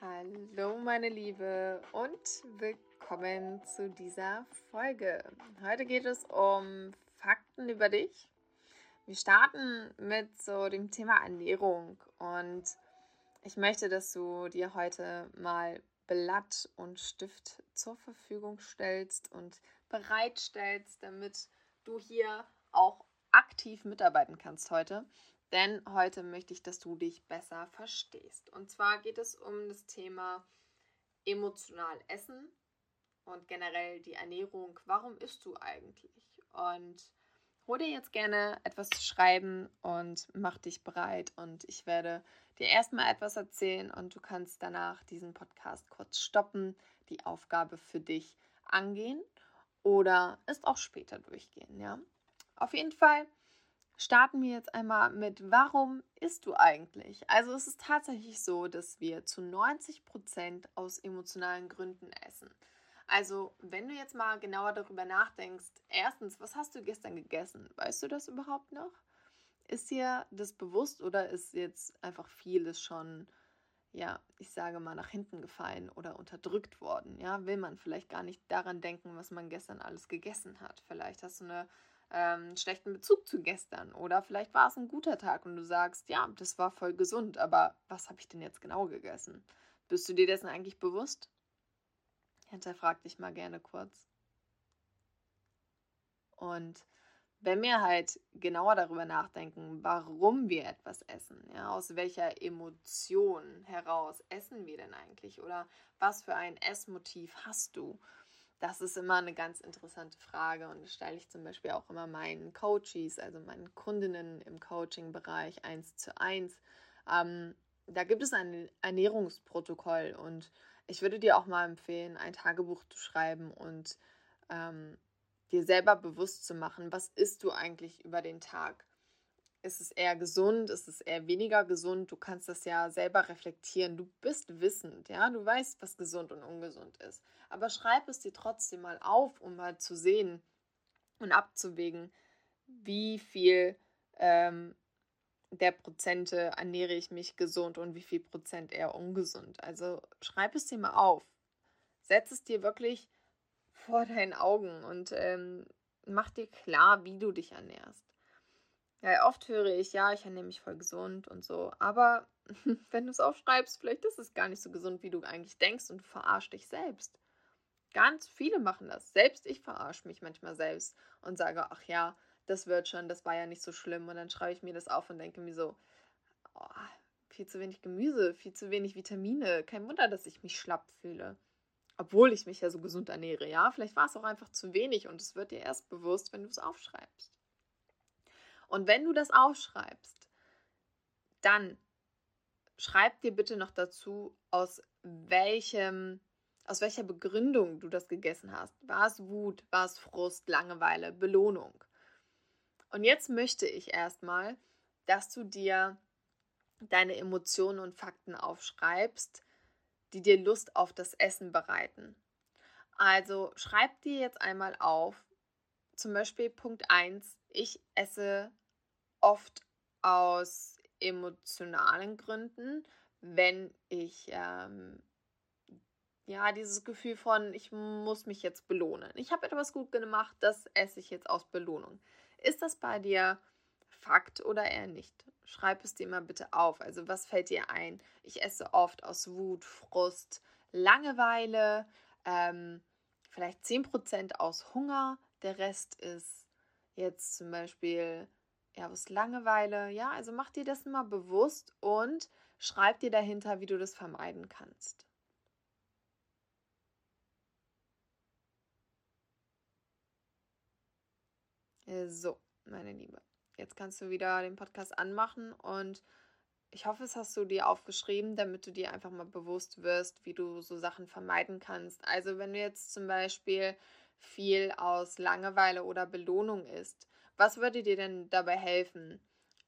Hallo meine Liebe und willkommen zu dieser Folge. Heute geht es um Fakten über dich. Wir starten mit so dem Thema Ernährung und ich möchte, dass du dir heute mal Blatt und Stift zur Verfügung stellst und bereitstellst, damit du hier auch aktiv mitarbeiten kannst heute. Denn heute möchte ich, dass du dich besser verstehst. Und zwar geht es um das Thema emotional essen und generell die Ernährung. Warum isst du eigentlich? Und hol dir jetzt gerne etwas zu schreiben und mach dich bereit. Und ich werde dir erstmal etwas erzählen und du kannst danach diesen Podcast kurz stoppen, die Aufgabe für dich angehen oder es auch später durchgehen. Ja, auf jeden Fall starten wir jetzt einmal mit, warum isst du eigentlich? Also es ist tatsächlich so, dass wir zu 90 Prozent aus emotionalen Gründen essen. Also wenn du jetzt mal genauer darüber nachdenkst, erstens, was hast du gestern gegessen? Weißt du das überhaupt noch? Ist dir das bewusst oder ist jetzt einfach vieles schon, ja, ich sage mal, nach hinten gefallen oder unterdrückt worden? Ja, will man vielleicht gar nicht daran denken, was man gestern alles gegessen hat. Vielleicht hast du eine ähm, schlechten Bezug zu gestern. Oder vielleicht war es ein guter Tag und du sagst, ja, das war voll gesund, aber was habe ich denn jetzt genau gegessen? Bist du dir dessen eigentlich bewusst? Hinterfrag dich mal gerne kurz. Und wenn wir halt genauer darüber nachdenken, warum wir etwas essen, ja, aus welcher Emotion heraus essen wir denn eigentlich oder was für ein Essmotiv hast du? Das ist immer eine ganz interessante Frage und das stelle ich zum Beispiel auch immer meinen Coaches, also meinen Kundinnen im Coaching-Bereich eins zu eins. Ähm, da gibt es ein Ernährungsprotokoll und ich würde dir auch mal empfehlen, ein Tagebuch zu schreiben und ähm, dir selber bewusst zu machen, was isst du eigentlich über den Tag? Ist es eher gesund? Ist es eher weniger gesund? Du kannst das ja selber reflektieren. Du bist wissend, ja. Du weißt, was gesund und ungesund ist. Aber schreib es dir trotzdem mal auf, um mal zu sehen und abzuwägen, wie viel ähm, der Prozente ernähre ich mich gesund und wie viel Prozent eher ungesund. Also schreib es dir mal auf. Setz es dir wirklich vor deinen Augen und ähm, mach dir klar, wie du dich ernährst. Ja, oft höre ich, ja, ich ernähre mich voll gesund und so. Aber wenn du es aufschreibst, vielleicht ist es gar nicht so gesund, wie du eigentlich denkst und du verarschst dich selbst. Ganz viele machen das. Selbst ich verarsche mich manchmal selbst und sage, ach ja, das wird schon, das war ja nicht so schlimm. Und dann schreibe ich mir das auf und denke mir so, oh, viel zu wenig Gemüse, viel zu wenig Vitamine. Kein Wunder, dass ich mich schlapp fühle. Obwohl ich mich ja so gesund ernähre, ja. Vielleicht war es auch einfach zu wenig und es wird dir erst bewusst, wenn du es aufschreibst. Und wenn du das aufschreibst, dann schreib dir bitte noch dazu, aus welchem, aus welcher Begründung du das gegessen hast. War es Wut, war es Frust, Langeweile, Belohnung? Und jetzt möchte ich erstmal, dass du dir deine Emotionen und Fakten aufschreibst, die dir Lust auf das Essen bereiten. Also schreib dir jetzt einmal auf, zum Beispiel Punkt 1, ich esse oft aus emotionalen Gründen, wenn ich ähm, ja dieses Gefühl von, ich muss mich jetzt belohnen. Ich habe etwas gut gemacht, das esse ich jetzt aus Belohnung. Ist das bei dir Fakt oder eher nicht? Schreib es dir mal bitte auf. Also was fällt dir ein? Ich esse oft aus Wut, Frust, Langeweile, ähm, vielleicht 10% aus Hunger. Der Rest ist jetzt zum Beispiel ja, aus Langeweile. Ja, also mach dir das mal bewusst und schreib dir dahinter, wie du das vermeiden kannst. So, meine Liebe. Jetzt kannst du wieder den Podcast anmachen und ich hoffe, es hast du dir aufgeschrieben, damit du dir einfach mal bewusst wirst, wie du so Sachen vermeiden kannst. Also wenn du jetzt zum Beispiel viel aus Langeweile oder Belohnung isst, was würde dir denn dabei helfen?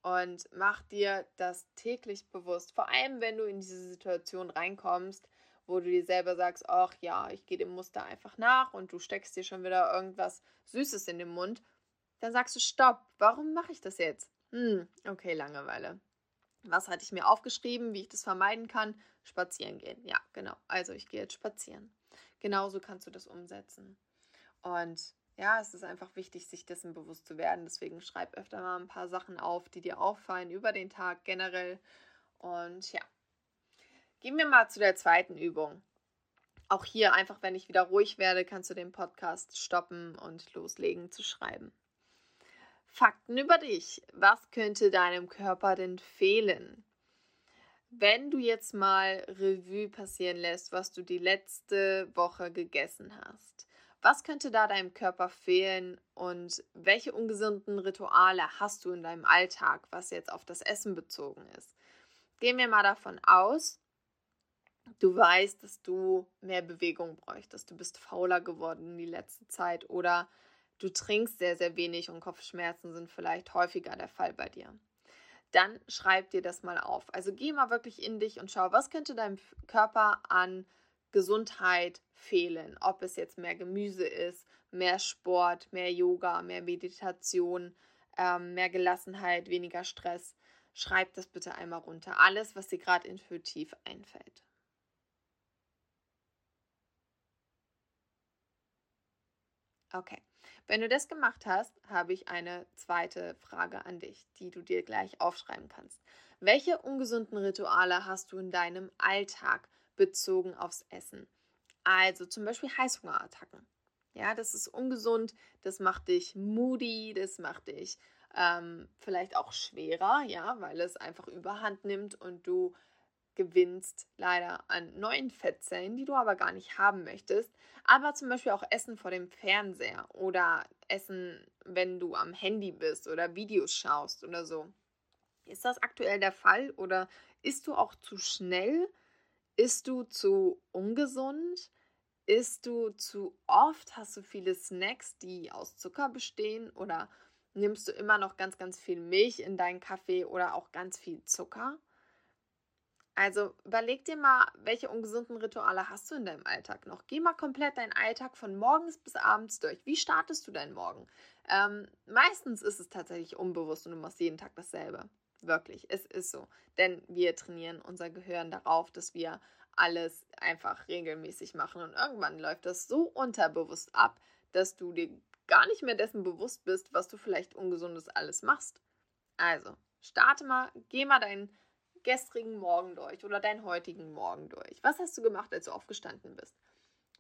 Und mach dir das täglich bewusst. Vor allem, wenn du in diese Situation reinkommst, wo du dir selber sagst, ach ja, ich gehe dem Muster einfach nach und du steckst dir schon wieder irgendwas Süßes in den Mund, dann sagst du, stopp, warum mache ich das jetzt? Hm, okay, Langeweile. Was hatte ich mir aufgeschrieben, wie ich das vermeiden kann? Spazieren gehen. Ja, genau. Also ich gehe jetzt spazieren. Genauso kannst du das umsetzen. Und ja, es ist einfach wichtig, sich dessen bewusst zu werden. Deswegen schreib öfter mal ein paar Sachen auf, die dir auffallen über den Tag generell. Und ja, gehen wir mal zu der zweiten Übung. Auch hier einfach, wenn ich wieder ruhig werde, kannst du den Podcast stoppen und loslegen zu schreiben. Fakten über dich. Was könnte deinem Körper denn fehlen? Wenn du jetzt mal Revue passieren lässt, was du die letzte Woche gegessen hast, was könnte da deinem Körper fehlen und welche ungesunden Rituale hast du in deinem Alltag, was jetzt auf das Essen bezogen ist? Gehen wir mal davon aus, du weißt, dass du mehr Bewegung bräuchtest, du bist fauler geworden in die letzte Zeit oder du trinkst sehr, sehr wenig und Kopfschmerzen sind vielleicht häufiger der Fall bei dir. Dann schreib dir das mal auf. Also geh mal wirklich in dich und schau, was könnte deinem Körper an Gesundheit fehlen. Ob es jetzt mehr Gemüse ist, mehr Sport, mehr Yoga, mehr Meditation, ähm, mehr Gelassenheit, weniger Stress. Schreib das bitte einmal runter. Alles, was dir gerade intuitiv einfällt. Okay. Wenn du das gemacht hast, habe ich eine zweite Frage an dich, die du dir gleich aufschreiben kannst. Welche ungesunden Rituale hast du in deinem Alltag bezogen aufs Essen? Also zum Beispiel Heißhungerattacken. Ja, das ist ungesund, das macht dich moody, das macht dich ähm, vielleicht auch schwerer, ja, weil es einfach überhand nimmt und du gewinnst leider an neuen Fettzellen, die du aber gar nicht haben möchtest. Aber zum Beispiel auch Essen vor dem Fernseher oder Essen, wenn du am Handy bist oder Videos schaust oder so. Ist das aktuell der Fall oder isst du auch zu schnell? Isst du zu ungesund? Isst du zu oft? Hast du viele Snacks, die aus Zucker bestehen? Oder nimmst du immer noch ganz, ganz viel Milch in deinen Kaffee oder auch ganz viel Zucker? Also überleg dir mal, welche ungesunden Rituale hast du in deinem Alltag noch? Geh mal komplett deinen Alltag von morgens bis abends durch. Wie startest du deinen Morgen? Ähm, meistens ist es tatsächlich unbewusst und du machst jeden Tag dasselbe. Wirklich, es ist so. Denn wir trainieren unser Gehirn darauf, dass wir alles einfach regelmäßig machen. Und irgendwann läuft das so unterbewusst ab, dass du dir gar nicht mehr dessen bewusst bist, was du vielleicht ungesundes alles machst. Also, starte mal, geh mal deinen gestrigen Morgen durch oder deinen heutigen Morgen durch? Was hast du gemacht, als du aufgestanden bist?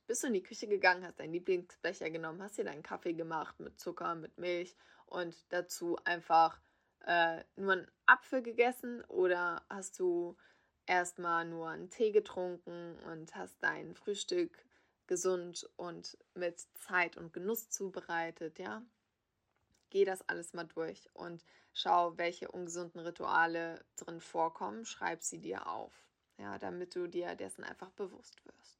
Bist du in die Küche gegangen, hast deinen Lieblingsbecher genommen, hast dir deinen Kaffee gemacht mit Zucker, mit Milch und dazu einfach äh, nur einen Apfel gegessen oder hast du erstmal nur einen Tee getrunken und hast dein Frühstück gesund und mit Zeit und Genuss zubereitet, ja? Geh das alles mal durch und Schau, welche ungesunden Rituale drin vorkommen, schreib sie dir auf, ja, damit du dir dessen einfach bewusst wirst.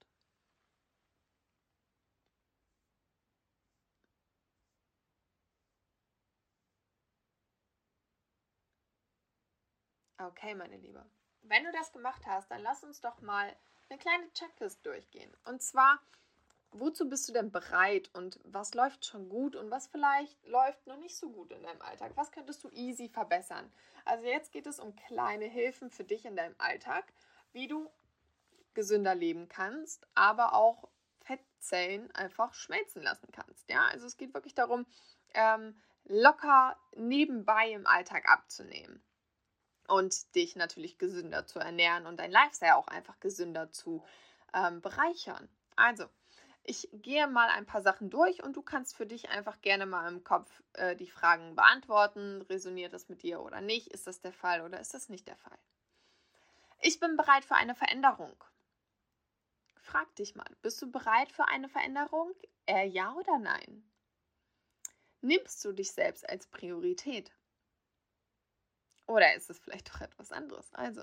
Okay, meine Liebe. Wenn du das gemacht hast, dann lass uns doch mal eine kleine Checklist durchgehen. Und zwar wozu bist du denn bereit und was läuft schon gut und was vielleicht läuft noch nicht so gut in deinem Alltag? Was könntest du easy verbessern? Also jetzt geht es um kleine Hilfen für dich in deinem Alltag, wie du gesünder leben kannst, aber auch Fettzellen einfach schmelzen lassen kannst. Ja, also es geht wirklich darum, ähm, locker nebenbei im Alltag abzunehmen und dich natürlich gesünder zu ernähren und dein Lifestyle auch einfach gesünder zu ähm, bereichern. Also, ich gehe mal ein paar Sachen durch und du kannst für dich einfach gerne mal im Kopf äh, die Fragen beantworten. Resoniert das mit dir oder nicht? Ist das der Fall oder ist das nicht der Fall? Ich bin bereit für eine Veränderung. Frag dich mal, bist du bereit für eine Veränderung? Eher ja oder nein? Nimmst du dich selbst als Priorität? Oder ist es vielleicht doch etwas anderes? Also,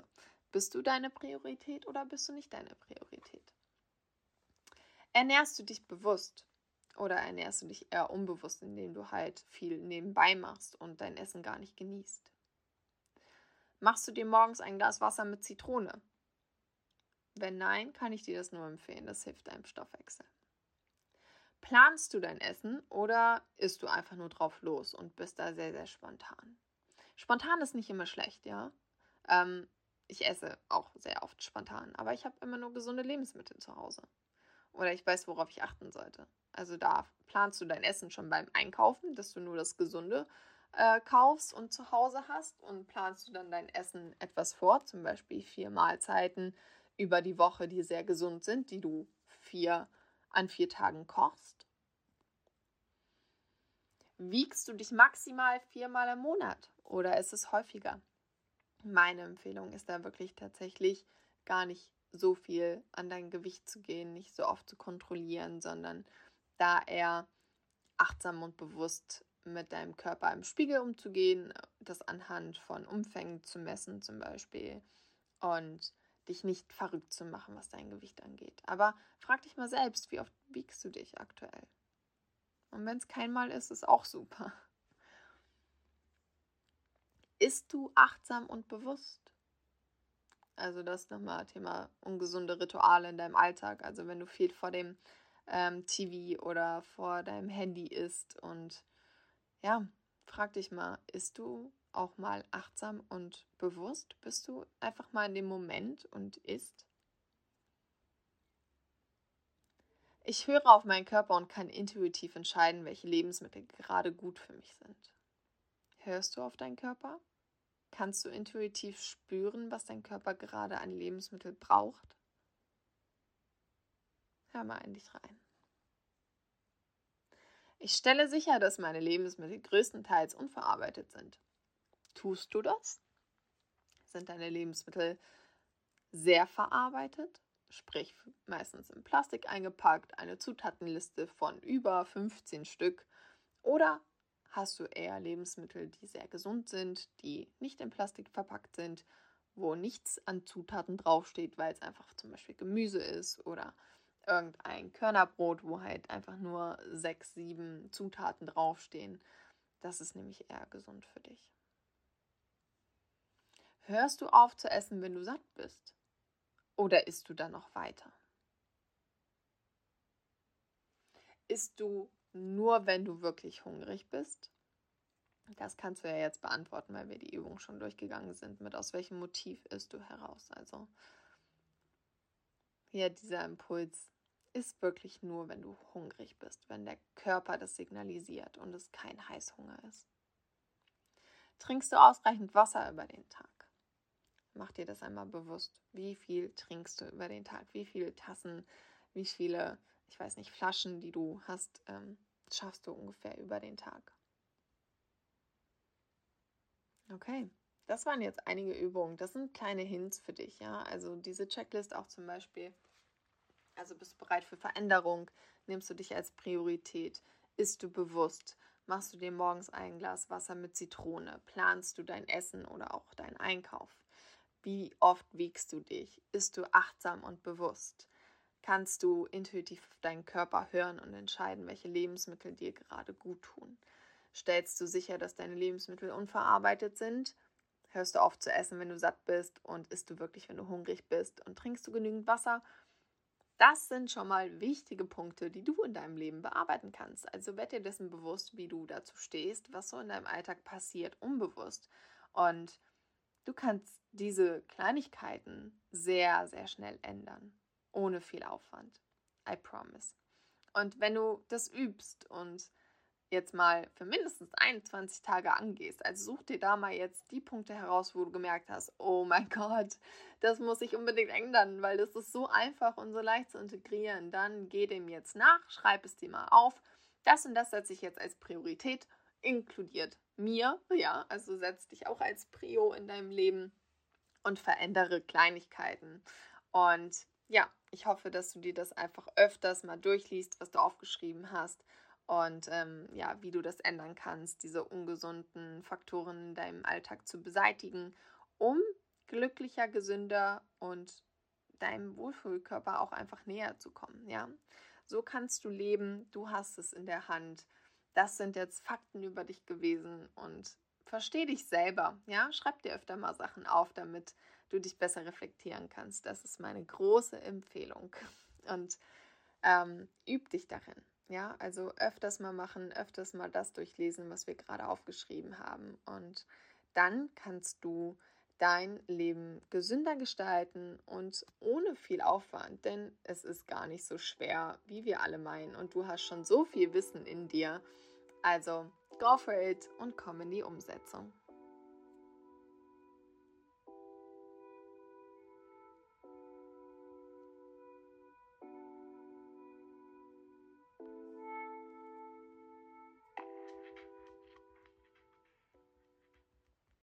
bist du deine Priorität oder bist du nicht deine Priorität? Ernährst du dich bewusst oder ernährst du dich eher unbewusst, indem du halt viel nebenbei machst und dein Essen gar nicht genießt? Machst du dir morgens ein Glas Wasser mit Zitrone? Wenn nein, kann ich dir das nur empfehlen. Das hilft deinem Stoffwechsel. Planst du dein Essen oder isst du einfach nur drauf los und bist da sehr, sehr spontan? Spontan ist nicht immer schlecht, ja. Ähm, ich esse auch sehr oft spontan, aber ich habe immer nur gesunde Lebensmittel zu Hause. Oder ich weiß, worauf ich achten sollte. Also da planst du dein Essen schon beim Einkaufen, dass du nur das Gesunde äh, kaufst und zu Hause hast und planst du dann dein Essen etwas vor, zum Beispiel vier Mahlzeiten über die Woche, die sehr gesund sind, die du vier an vier Tagen kochst. Wiegst du dich maximal viermal im Monat oder ist es häufiger? Meine Empfehlung ist da wirklich tatsächlich gar nicht so viel an dein Gewicht zu gehen, nicht so oft zu kontrollieren, sondern da eher achtsam und bewusst mit deinem Körper im Spiegel umzugehen, das anhand von Umfängen zu messen zum Beispiel und dich nicht verrückt zu machen, was dein Gewicht angeht. Aber frag dich mal selbst, wie oft wiegst du dich aktuell? Und wenn es kein Mal ist, ist auch super. Ist du achtsam und bewusst? Also das nochmal Thema ungesunde Rituale in deinem Alltag. Also wenn du viel vor dem ähm, TV oder vor deinem Handy isst und ja, frag dich mal, isst du auch mal achtsam und bewusst? Bist du einfach mal in dem Moment und isst? Ich höre auf meinen Körper und kann intuitiv entscheiden, welche Lebensmittel gerade gut für mich sind. Hörst du auf deinen Körper? Kannst du intuitiv spüren, was dein Körper gerade an Lebensmittel braucht? Hör mal in dich rein. Ich stelle sicher, dass meine Lebensmittel größtenteils unverarbeitet sind. Tust du das? Sind deine Lebensmittel sehr verarbeitet? Sprich, meistens in Plastik eingepackt, eine Zutatenliste von über 15 Stück? Oder hast du eher Lebensmittel, die sehr gesund sind, die nicht in Plastik verpackt sind, wo nichts an Zutaten draufsteht, weil es einfach zum Beispiel Gemüse ist oder irgendein Körnerbrot, wo halt einfach nur sechs, sieben Zutaten draufstehen. Das ist nämlich eher gesund für dich. Hörst du auf zu essen, wenn du satt bist? Oder isst du dann noch weiter? Isst du nur, wenn du wirklich hungrig bist? Das kannst du ja jetzt beantworten, weil wir die Übung schon durchgegangen sind. Mit aus welchem Motiv isst du heraus? Also hier dieser Impuls ist wirklich nur, wenn du hungrig bist, wenn der Körper das signalisiert und es kein Heißhunger ist. Trinkst du ausreichend Wasser über den Tag? Mach dir das einmal bewusst. Wie viel trinkst du über den Tag? Wie viele Tassen, wie viele, ich weiß nicht, Flaschen, die du hast, ähm, schaffst du ungefähr über den Tag? Okay, das waren jetzt einige Übungen. Das sind kleine Hints für dich, ja. Also diese Checklist auch zum Beispiel. Also bist du bereit für Veränderung? Nimmst du dich als Priorität? Isst du bewusst? Machst du dir morgens ein Glas Wasser mit Zitrone? Planst du dein Essen oder auch deinen Einkauf? Wie oft wiegst du dich? Ist du achtsam und bewusst? Kannst du intuitiv auf deinen Körper hören und entscheiden, welche Lebensmittel dir gerade gut tun? Stellst du sicher, dass deine Lebensmittel unverarbeitet sind? Hörst du auf zu essen, wenn du satt bist? Und isst du wirklich, wenn du hungrig bist? Und trinkst du genügend Wasser? Das sind schon mal wichtige Punkte, die du in deinem Leben bearbeiten kannst. Also werd dir dessen bewusst, wie du dazu stehst, was so in deinem Alltag passiert, unbewusst. Und Du kannst diese Kleinigkeiten sehr, sehr schnell ändern, ohne viel Aufwand. I promise. Und wenn du das übst und jetzt mal für mindestens 21 Tage angehst, also such dir da mal jetzt die Punkte heraus, wo du gemerkt hast, oh mein Gott, das muss ich unbedingt ändern, weil das ist so einfach und so leicht zu integrieren. Dann geh dem jetzt nach, schreib es dir mal auf. Das und das setze ich jetzt als Priorität inkludiert mir, ja, also setz dich auch als Prio in deinem Leben und verändere Kleinigkeiten. Und ja, ich hoffe, dass du dir das einfach öfters mal durchliest, was du aufgeschrieben hast und ähm, ja, wie du das ändern kannst, diese ungesunden Faktoren in deinem Alltag zu beseitigen, um glücklicher, gesünder und deinem Wohlfühlkörper auch einfach näher zu kommen, ja. So kannst du leben, du hast es in der Hand das sind jetzt Fakten über dich gewesen und versteh dich selber. Ja, schreib dir öfter mal Sachen auf, damit du dich besser reflektieren kannst. Das ist meine große Empfehlung. Und ähm, üb dich darin. Ja, also öfters mal machen, öfters mal das durchlesen, was wir gerade aufgeschrieben haben. Und dann kannst du dein Leben gesünder gestalten und ohne viel Aufwand, denn es ist gar nicht so schwer, wie wir alle meinen und du hast schon so viel Wissen in dir. Also, go for it und komm in die Umsetzung.